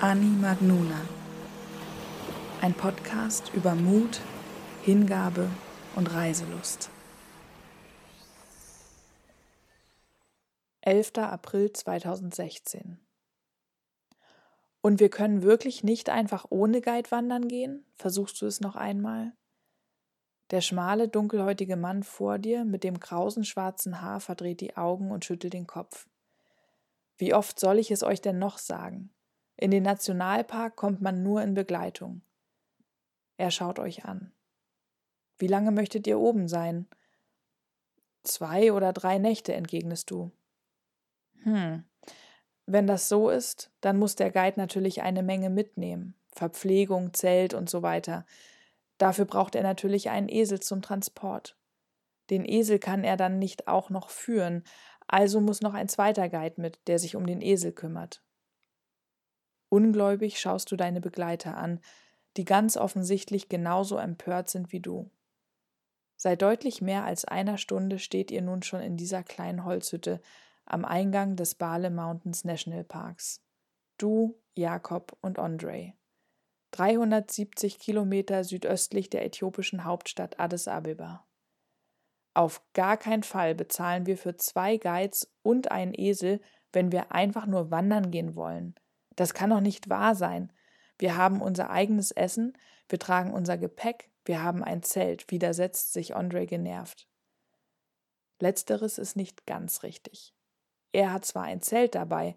Ani Magnuna. Ein Podcast über Mut, Hingabe und Reiselust. 11. April 2016 Und wir können wirklich nicht einfach ohne Guide wandern gehen? Versuchst du es noch einmal? Der schmale, dunkelhäutige Mann vor dir mit dem krausen schwarzen Haar verdreht die Augen und schüttelt den Kopf. Wie oft soll ich es euch denn noch sagen? In den Nationalpark kommt man nur in Begleitung. Er schaut euch an. Wie lange möchtet ihr oben sein? Zwei oder drei Nächte, entgegnest du. Hm. Wenn das so ist, dann muss der Guide natürlich eine Menge mitnehmen. Verpflegung, Zelt und so weiter. Dafür braucht er natürlich einen Esel zum Transport. Den Esel kann er dann nicht auch noch führen, also muss noch ein zweiter Guide mit, der sich um den Esel kümmert. Ungläubig schaust du deine Begleiter an, die ganz offensichtlich genauso empört sind wie du. Seit deutlich mehr als einer Stunde steht ihr nun schon in dieser kleinen Holzhütte am Eingang des Bale Mountains National Parks. Du, Jakob und Andre. 370 Kilometer südöstlich der äthiopischen Hauptstadt Addis Abeba. Auf gar keinen Fall bezahlen wir für zwei Guides und einen Esel, wenn wir einfach nur wandern gehen wollen. Das kann doch nicht wahr sein. Wir haben unser eigenes Essen, wir tragen unser Gepäck, wir haben ein Zelt, widersetzt sich Andre genervt. Letzteres ist nicht ganz richtig. Er hat zwar ein Zelt dabei,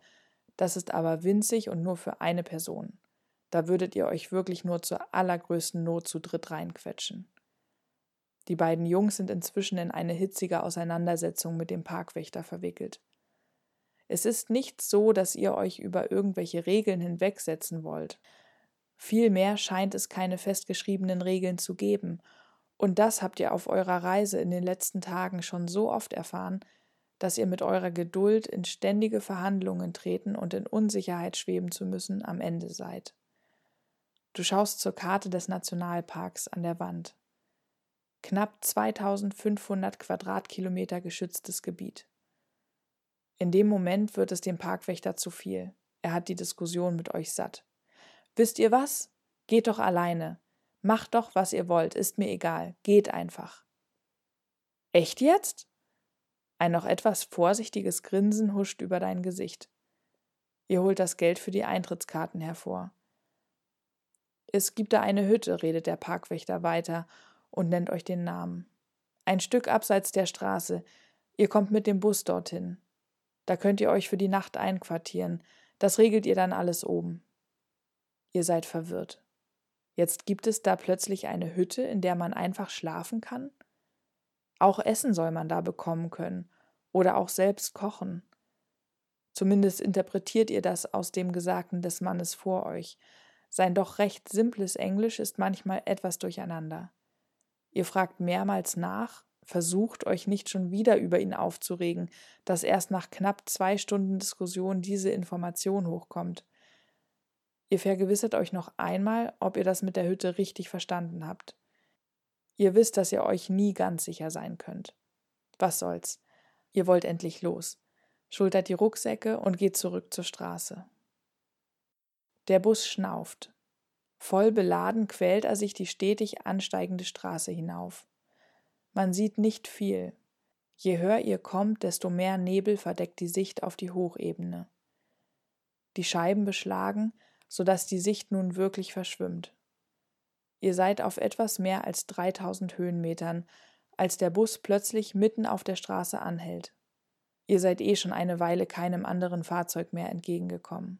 das ist aber winzig und nur für eine Person. Da würdet ihr euch wirklich nur zur allergrößten Not zu dritt reinquetschen. Die beiden Jungs sind inzwischen in eine hitzige Auseinandersetzung mit dem Parkwächter verwickelt. Es ist nicht so, dass ihr euch über irgendwelche Regeln hinwegsetzen wollt. Vielmehr scheint es keine festgeschriebenen Regeln zu geben, und das habt ihr auf eurer Reise in den letzten Tagen schon so oft erfahren, dass ihr mit eurer Geduld in ständige Verhandlungen treten und in Unsicherheit schweben zu müssen am Ende seid. Du schaust zur Karte des Nationalparks an der Wand. Knapp 2500 Quadratkilometer geschütztes Gebiet. In dem Moment wird es dem Parkwächter zu viel. Er hat die Diskussion mit euch satt. Wisst ihr was? Geht doch alleine. Macht doch, was ihr wollt, ist mir egal. Geht einfach. Echt jetzt? Ein noch etwas vorsichtiges Grinsen huscht über dein Gesicht. Ihr holt das Geld für die Eintrittskarten hervor. Es gibt da eine Hütte, redet der Parkwächter weiter und nennt euch den Namen. Ein Stück abseits der Straße. Ihr kommt mit dem Bus dorthin. Da könnt ihr euch für die Nacht einquartieren. Das regelt ihr dann alles oben. Ihr seid verwirrt. Jetzt gibt es da plötzlich eine Hütte, in der man einfach schlafen kann? Auch Essen soll man da bekommen können oder auch selbst kochen. Zumindest interpretiert ihr das aus dem Gesagten des Mannes vor euch. Sein doch recht simples Englisch ist manchmal etwas durcheinander. Ihr fragt mehrmals nach, Versucht euch nicht schon wieder über ihn aufzuregen, dass erst nach knapp zwei Stunden Diskussion diese Information hochkommt. Ihr vergewissert euch noch einmal, ob ihr das mit der Hütte richtig verstanden habt. Ihr wisst, dass ihr euch nie ganz sicher sein könnt. Was soll's? Ihr wollt endlich los. Schultert die Rucksäcke und geht zurück zur Straße. Der Bus schnauft. Voll beladen quält er sich die stetig ansteigende Straße hinauf. Man sieht nicht viel. Je höher ihr kommt, desto mehr Nebel verdeckt die Sicht auf die Hochebene. Die Scheiben beschlagen, so dass die Sicht nun wirklich verschwimmt. Ihr seid auf etwas mehr als 3000 Höhenmetern, als der Bus plötzlich mitten auf der Straße anhält. Ihr seid eh schon eine Weile keinem anderen Fahrzeug mehr entgegengekommen.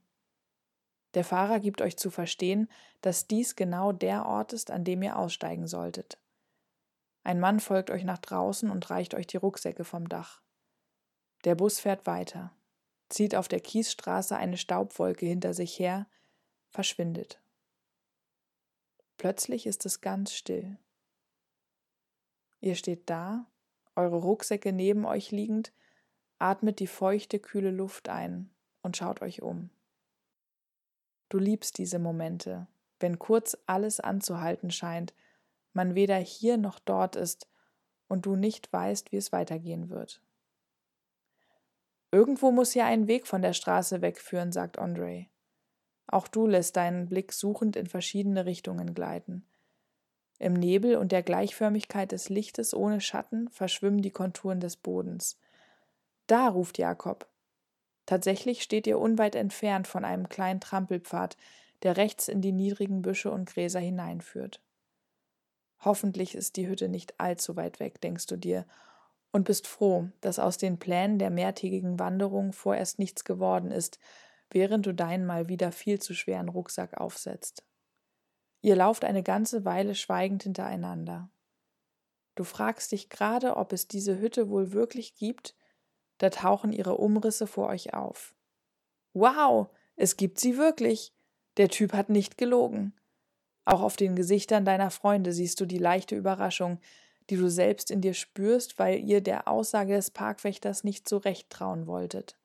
Der Fahrer gibt euch zu verstehen, dass dies genau der Ort ist, an dem ihr aussteigen solltet. Ein Mann folgt euch nach draußen und reicht euch die Rucksäcke vom Dach. Der Bus fährt weiter, zieht auf der Kiesstraße eine Staubwolke hinter sich her, verschwindet. Plötzlich ist es ganz still. Ihr steht da, eure Rucksäcke neben euch liegend, atmet die feuchte, kühle Luft ein und schaut euch um. Du liebst diese Momente, wenn kurz alles anzuhalten scheint man weder hier noch dort ist und du nicht weißt, wie es weitergehen wird. Irgendwo muss ja ein Weg von der Straße wegführen, sagt Andre. Auch du lässt deinen Blick suchend in verschiedene Richtungen gleiten. Im Nebel und der Gleichförmigkeit des Lichtes ohne Schatten verschwimmen die Konturen des Bodens. Da ruft Jakob. Tatsächlich steht ihr unweit entfernt von einem kleinen Trampelpfad, der rechts in die niedrigen Büsche und Gräser hineinführt. Hoffentlich ist die Hütte nicht allzu weit weg, denkst du dir, und bist froh, dass aus den Plänen der mehrtägigen Wanderung vorerst nichts geworden ist, während du deinen mal wieder viel zu schweren Rucksack aufsetzt. Ihr lauft eine ganze Weile schweigend hintereinander. Du fragst dich gerade, ob es diese Hütte wohl wirklich gibt, da tauchen ihre Umrisse vor euch auf. Wow, es gibt sie wirklich. Der Typ hat nicht gelogen. Auch auf den Gesichtern deiner Freunde siehst du die leichte Überraschung, die du selbst in dir spürst, weil ihr der Aussage des Parkwächters nicht so recht trauen wolltet.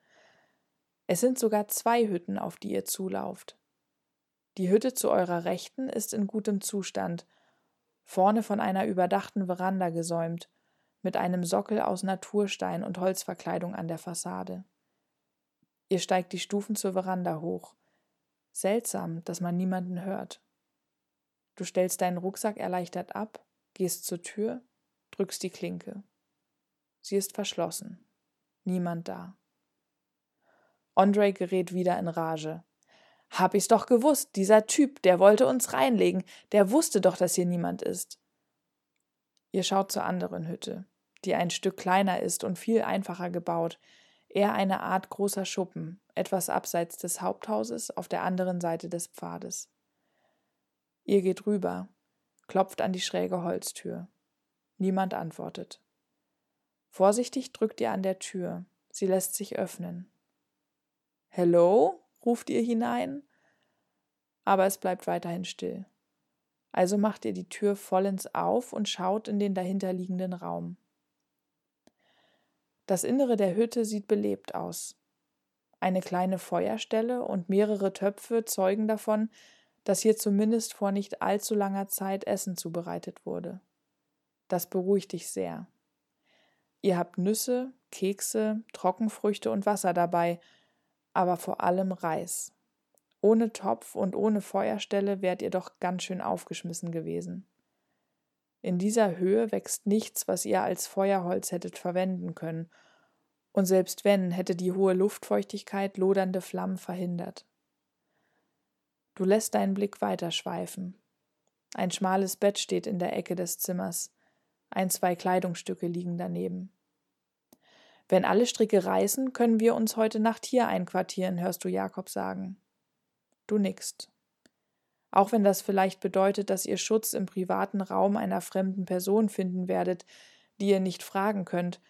Es sind sogar zwei Hütten, auf die ihr zulauft. Die Hütte zu eurer Rechten ist in gutem Zustand, vorne von einer überdachten Veranda gesäumt, mit einem Sockel aus Naturstein und Holzverkleidung an der Fassade. Ihr steigt die Stufen zur Veranda hoch. Seltsam, dass man niemanden hört. Du stellst deinen Rucksack erleichtert ab, gehst zur Tür, drückst die Klinke. Sie ist verschlossen. Niemand da. Andre gerät wieder in Rage. Hab ich's doch gewusst, dieser Typ, der wollte uns reinlegen, der wusste doch, dass hier niemand ist. Ihr schaut zur anderen Hütte, die ein Stück kleiner ist und viel einfacher gebaut, eher eine Art großer Schuppen, etwas abseits des Haupthauses auf der anderen Seite des Pfades. Ihr geht rüber, klopft an die schräge Holztür. Niemand antwortet. Vorsichtig drückt ihr an der Tür. Sie lässt sich öffnen. Hello? ruft ihr hinein. Aber es bleibt weiterhin still. Also macht ihr die Tür vollends auf und schaut in den dahinterliegenden Raum. Das Innere der Hütte sieht belebt aus. Eine kleine Feuerstelle und mehrere Töpfe zeugen davon, dass hier zumindest vor nicht allzu langer Zeit Essen zubereitet wurde. Das beruhigt dich sehr. Ihr habt Nüsse, Kekse, Trockenfrüchte und Wasser dabei, aber vor allem Reis. Ohne Topf und ohne Feuerstelle wärt ihr doch ganz schön aufgeschmissen gewesen. In dieser Höhe wächst nichts, was ihr als Feuerholz hättet verwenden können, und selbst wenn, hätte die hohe Luftfeuchtigkeit lodernde Flammen verhindert. Du lässt deinen Blick weiterschweifen. Ein schmales Bett steht in der Ecke des Zimmers, ein, zwei Kleidungsstücke liegen daneben. Wenn alle Stricke reißen, können wir uns heute Nacht hier einquartieren, hörst du Jakob sagen. Du nickst. Auch wenn das vielleicht bedeutet, dass ihr Schutz im privaten Raum einer fremden Person finden werdet, die ihr nicht fragen könnt,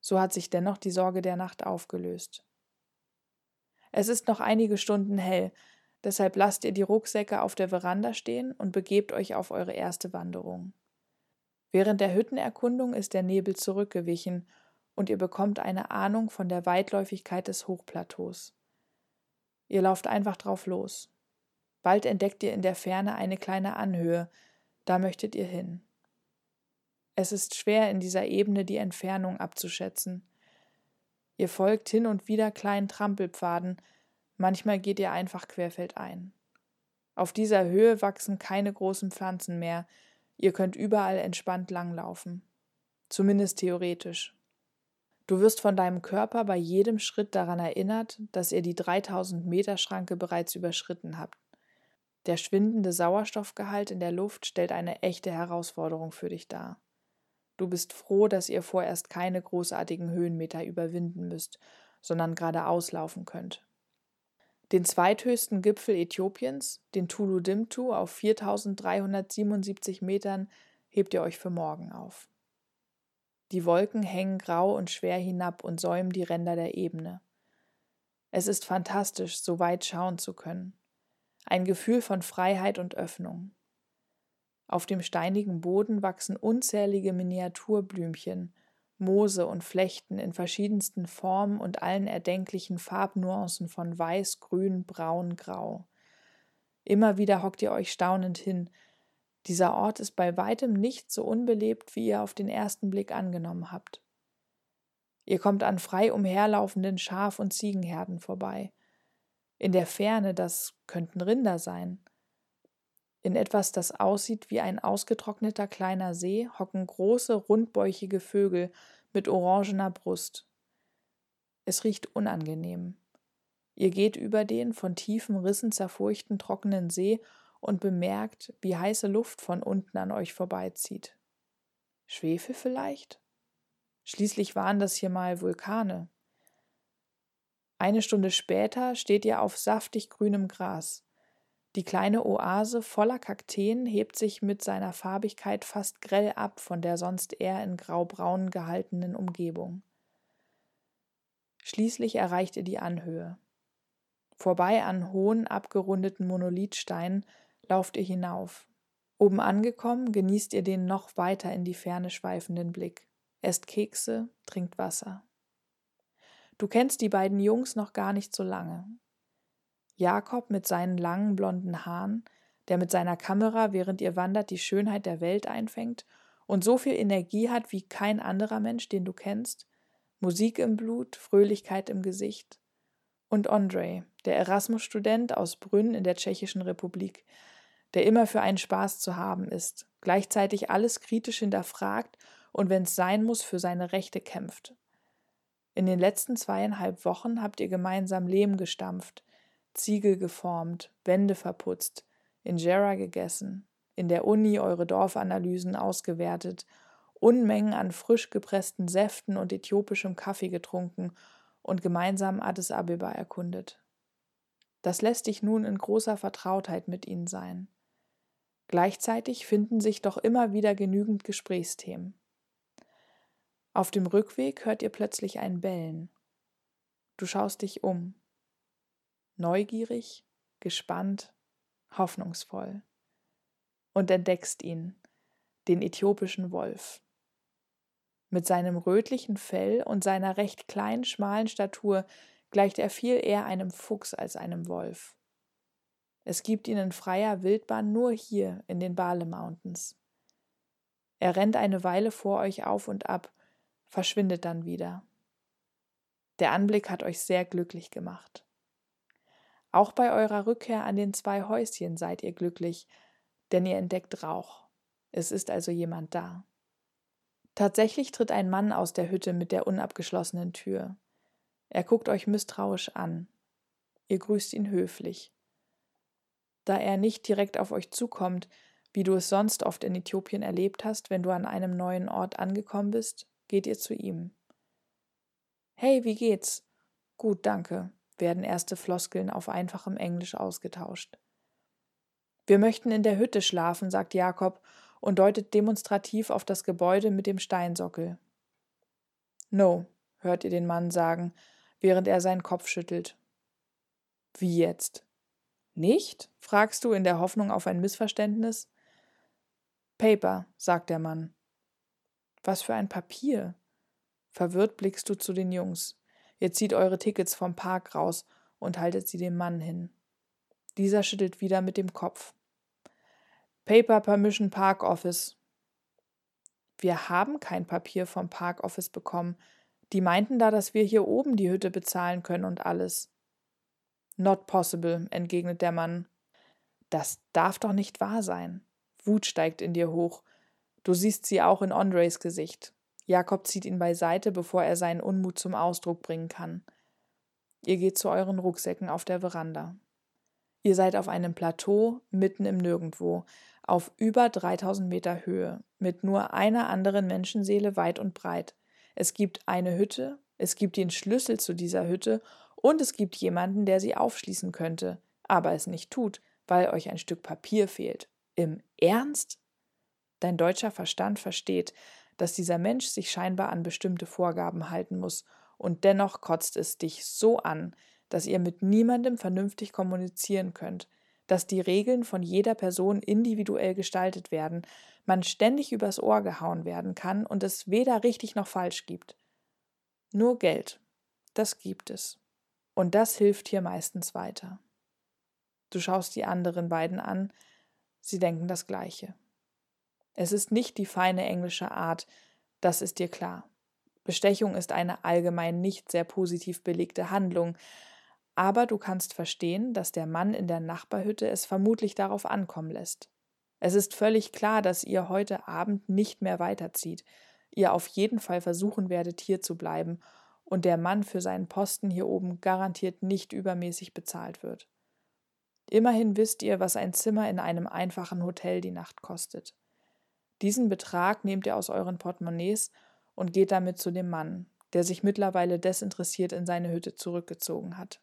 so hat sich dennoch die Sorge der Nacht aufgelöst. Es ist noch einige Stunden hell, deshalb lasst ihr die Rucksäcke auf der Veranda stehen und begebt euch auf eure erste Wanderung. Während der Hüttenerkundung ist der Nebel zurückgewichen und ihr bekommt eine Ahnung von der Weitläufigkeit des Hochplateaus. Ihr lauft einfach drauf los. Bald entdeckt ihr in der Ferne eine kleine Anhöhe, da möchtet ihr hin. Es ist schwer in dieser Ebene die Entfernung abzuschätzen. Ihr folgt hin und wieder kleinen Trampelpfaden, manchmal geht ihr einfach querfeldein. Auf dieser Höhe wachsen keine großen Pflanzen mehr, ihr könnt überall entspannt langlaufen. Zumindest theoretisch. Du wirst von deinem Körper bei jedem Schritt daran erinnert, dass ihr die 3000 Meter Schranke bereits überschritten habt. Der schwindende Sauerstoffgehalt in der Luft stellt eine echte Herausforderung für dich dar. Du bist froh, dass ihr vorerst keine großartigen Höhenmeter überwinden müsst, sondern geradeaus laufen könnt. Den zweithöchsten Gipfel Äthiopiens, den Tulu Dimtu auf 4377 Metern, hebt ihr euch für morgen auf. Die Wolken hängen grau und schwer hinab und säumen die Ränder der Ebene. Es ist fantastisch, so weit schauen zu können. Ein Gefühl von Freiheit und Öffnung. Auf dem steinigen Boden wachsen unzählige Miniaturblümchen, Moose und Flechten in verschiedensten Formen und allen erdenklichen Farbnuancen von weiß, grün, braun, grau. Immer wieder hockt ihr euch staunend hin, dieser Ort ist bei weitem nicht so unbelebt, wie ihr auf den ersten Blick angenommen habt. Ihr kommt an frei umherlaufenden Schaf- und Ziegenherden vorbei. In der Ferne, das könnten Rinder sein. In etwas, das aussieht wie ein ausgetrockneter kleiner See, hocken große, rundbäuchige Vögel mit orangener Brust. Es riecht unangenehm. Ihr geht über den von tiefen Rissen zerfurchten trockenen See und bemerkt, wie heiße Luft von unten an euch vorbeizieht. Schwefel vielleicht? Schließlich waren das hier mal Vulkane. Eine Stunde später steht ihr auf saftig grünem Gras. Die kleine Oase voller Kakteen hebt sich mit seiner Farbigkeit fast grell ab von der sonst eher in graubraun gehaltenen Umgebung. Schließlich erreicht ihr die Anhöhe. Vorbei an hohen, abgerundeten Monolithsteinen lauft ihr hinauf. Oben angekommen, genießt ihr den noch weiter in die Ferne schweifenden Blick. Esst Kekse, trinkt Wasser. Du kennst die beiden Jungs noch gar nicht so lange. Jakob mit seinen langen blonden Haaren, der mit seiner Kamera, während ihr wandert, die Schönheit der Welt einfängt und so viel Energie hat wie kein anderer Mensch, den du kennst, Musik im Blut, Fröhlichkeit im Gesicht. Und Andrei, der Erasmus-Student aus Brünn in der Tschechischen Republik, der immer für einen Spaß zu haben ist, gleichzeitig alles kritisch hinterfragt und wenn es sein muss, für seine Rechte kämpft. In den letzten zweieinhalb Wochen habt ihr gemeinsam Lehm gestampft, Ziegel geformt, Wände verputzt, Injera gegessen, in der Uni eure Dorfanalysen ausgewertet, Unmengen an frisch gepressten Säften und äthiopischem Kaffee getrunken und gemeinsam Addis Abeba erkundet. Das lässt dich nun in großer Vertrautheit mit ihnen sein. Gleichzeitig finden sich doch immer wieder genügend Gesprächsthemen. Auf dem Rückweg hört ihr plötzlich ein Bellen. Du schaust dich um neugierig, gespannt, hoffnungsvoll. Und entdeckst ihn, den äthiopischen Wolf. Mit seinem rötlichen Fell und seiner recht kleinen, schmalen Statur gleicht er viel eher einem Fuchs als einem Wolf. Es gibt ihn in freier Wildbahn nur hier in den Bale Mountains. Er rennt eine Weile vor euch auf und ab, verschwindet dann wieder. Der Anblick hat euch sehr glücklich gemacht. Auch bei eurer Rückkehr an den zwei Häuschen seid ihr glücklich, denn ihr entdeckt Rauch. Es ist also jemand da. Tatsächlich tritt ein Mann aus der Hütte mit der unabgeschlossenen Tür. Er guckt euch misstrauisch an. Ihr grüßt ihn höflich. Da er nicht direkt auf euch zukommt, wie du es sonst oft in Äthiopien erlebt hast, wenn du an einem neuen Ort angekommen bist, geht ihr zu ihm. Hey, wie geht's? Gut, danke werden erste Floskeln auf einfachem Englisch ausgetauscht. Wir möchten in der Hütte schlafen, sagt Jakob und deutet demonstrativ auf das Gebäude mit dem Steinsockel. No, hört ihr den Mann sagen, während er seinen Kopf schüttelt. Wie jetzt? Nicht? fragst du in der Hoffnung auf ein Missverständnis. Paper, sagt der Mann. Was für ein Papier? Verwirrt blickst du zu den Jungs. Ihr zieht eure Tickets vom Park raus und haltet sie dem Mann hin. Dieser schüttelt wieder mit dem Kopf. Paper Permission Park Office. Wir haben kein Papier vom Park Office bekommen. Die meinten da, dass wir hier oben die Hütte bezahlen können und alles. Not possible, entgegnet der Mann. Das darf doch nicht wahr sein. Wut steigt in dir hoch. Du siehst sie auch in Andres Gesicht. Jakob zieht ihn beiseite, bevor er seinen Unmut zum Ausdruck bringen kann. Ihr geht zu euren Rucksäcken auf der Veranda. Ihr seid auf einem Plateau mitten im Nirgendwo, auf über 3000 Meter Höhe, mit nur einer anderen Menschenseele weit und breit. Es gibt eine Hütte, es gibt den Schlüssel zu dieser Hütte und es gibt jemanden, der sie aufschließen könnte, aber es nicht tut, weil euch ein Stück Papier fehlt. Im Ernst? Dein deutscher Verstand versteht, dass dieser Mensch sich scheinbar an bestimmte Vorgaben halten muss, und dennoch kotzt es dich so an, dass ihr mit niemandem vernünftig kommunizieren könnt, dass die Regeln von jeder Person individuell gestaltet werden, man ständig übers Ohr gehauen werden kann und es weder richtig noch falsch gibt. Nur Geld, das gibt es. Und das hilft hier meistens weiter. Du schaust die anderen beiden an, sie denken das Gleiche. Es ist nicht die feine englische Art, das ist dir klar. Bestechung ist eine allgemein nicht sehr positiv belegte Handlung, Aber du kannst verstehen, dass der Mann in der Nachbarhütte es vermutlich darauf ankommen lässt. Es ist völlig klar, dass ihr heute Abend nicht mehr weiterzieht, ihr auf jeden Fall versuchen werdet, hier zu bleiben und der Mann für seinen Posten hier oben garantiert nicht übermäßig bezahlt wird. Immerhin wisst ihr, was ein Zimmer in einem einfachen Hotel die Nacht kostet. Diesen Betrag nehmt ihr aus euren Portemonnaies und geht damit zu dem Mann, der sich mittlerweile desinteressiert in seine Hütte zurückgezogen hat.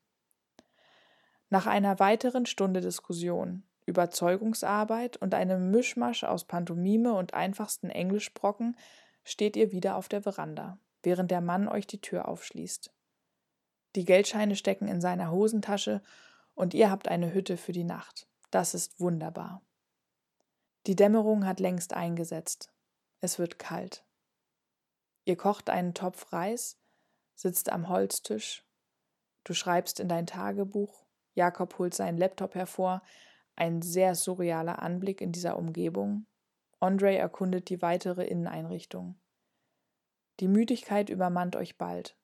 Nach einer weiteren Stunde Diskussion, Überzeugungsarbeit und einem Mischmasch aus Pantomime und einfachsten Englischbrocken steht ihr wieder auf der Veranda, während der Mann euch die Tür aufschließt. Die Geldscheine stecken in seiner Hosentasche und ihr habt eine Hütte für die Nacht. Das ist wunderbar. Die Dämmerung hat längst eingesetzt. Es wird kalt. Ihr kocht einen Topf Reis, sitzt am Holztisch. Du schreibst in dein Tagebuch. Jakob holt seinen Laptop hervor. Ein sehr surrealer Anblick in dieser Umgebung. Andre erkundet die weitere Inneneinrichtung. Die Müdigkeit übermannt euch bald.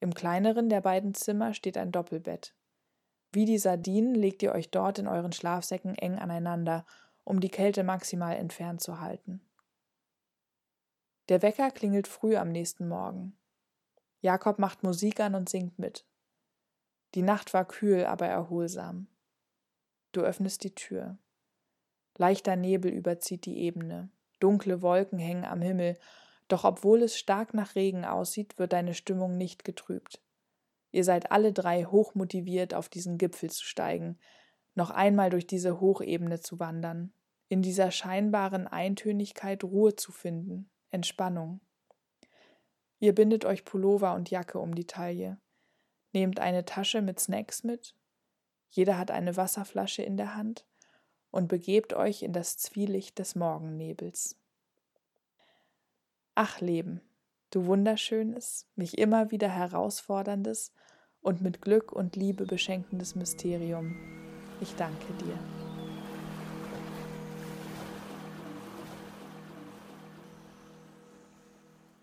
Im kleineren der beiden Zimmer steht ein Doppelbett. Wie die Sardinen legt ihr euch dort in euren Schlafsäcken eng aneinander, um die Kälte maximal entfernt zu halten. Der Wecker klingelt früh am nächsten Morgen. Jakob macht Musik an und singt mit. Die Nacht war kühl, aber erholsam. Du öffnest die Tür. Leichter Nebel überzieht die Ebene. Dunkle Wolken hängen am Himmel, doch obwohl es stark nach Regen aussieht, wird deine Stimmung nicht getrübt. Ihr seid alle drei hochmotiviert, auf diesen Gipfel zu steigen, noch einmal durch diese Hochebene zu wandern, in dieser scheinbaren Eintönigkeit Ruhe zu finden, Entspannung. Ihr bindet euch Pullover und Jacke um die Taille, nehmt eine Tasche mit Snacks mit, jeder hat eine Wasserflasche in der Hand und begebt euch in das Zwielicht des Morgennebels. Ach Leben, du wunderschönes, mich immer wieder herausforderndes und mit Glück und Liebe beschenkendes Mysterium, ich danke dir.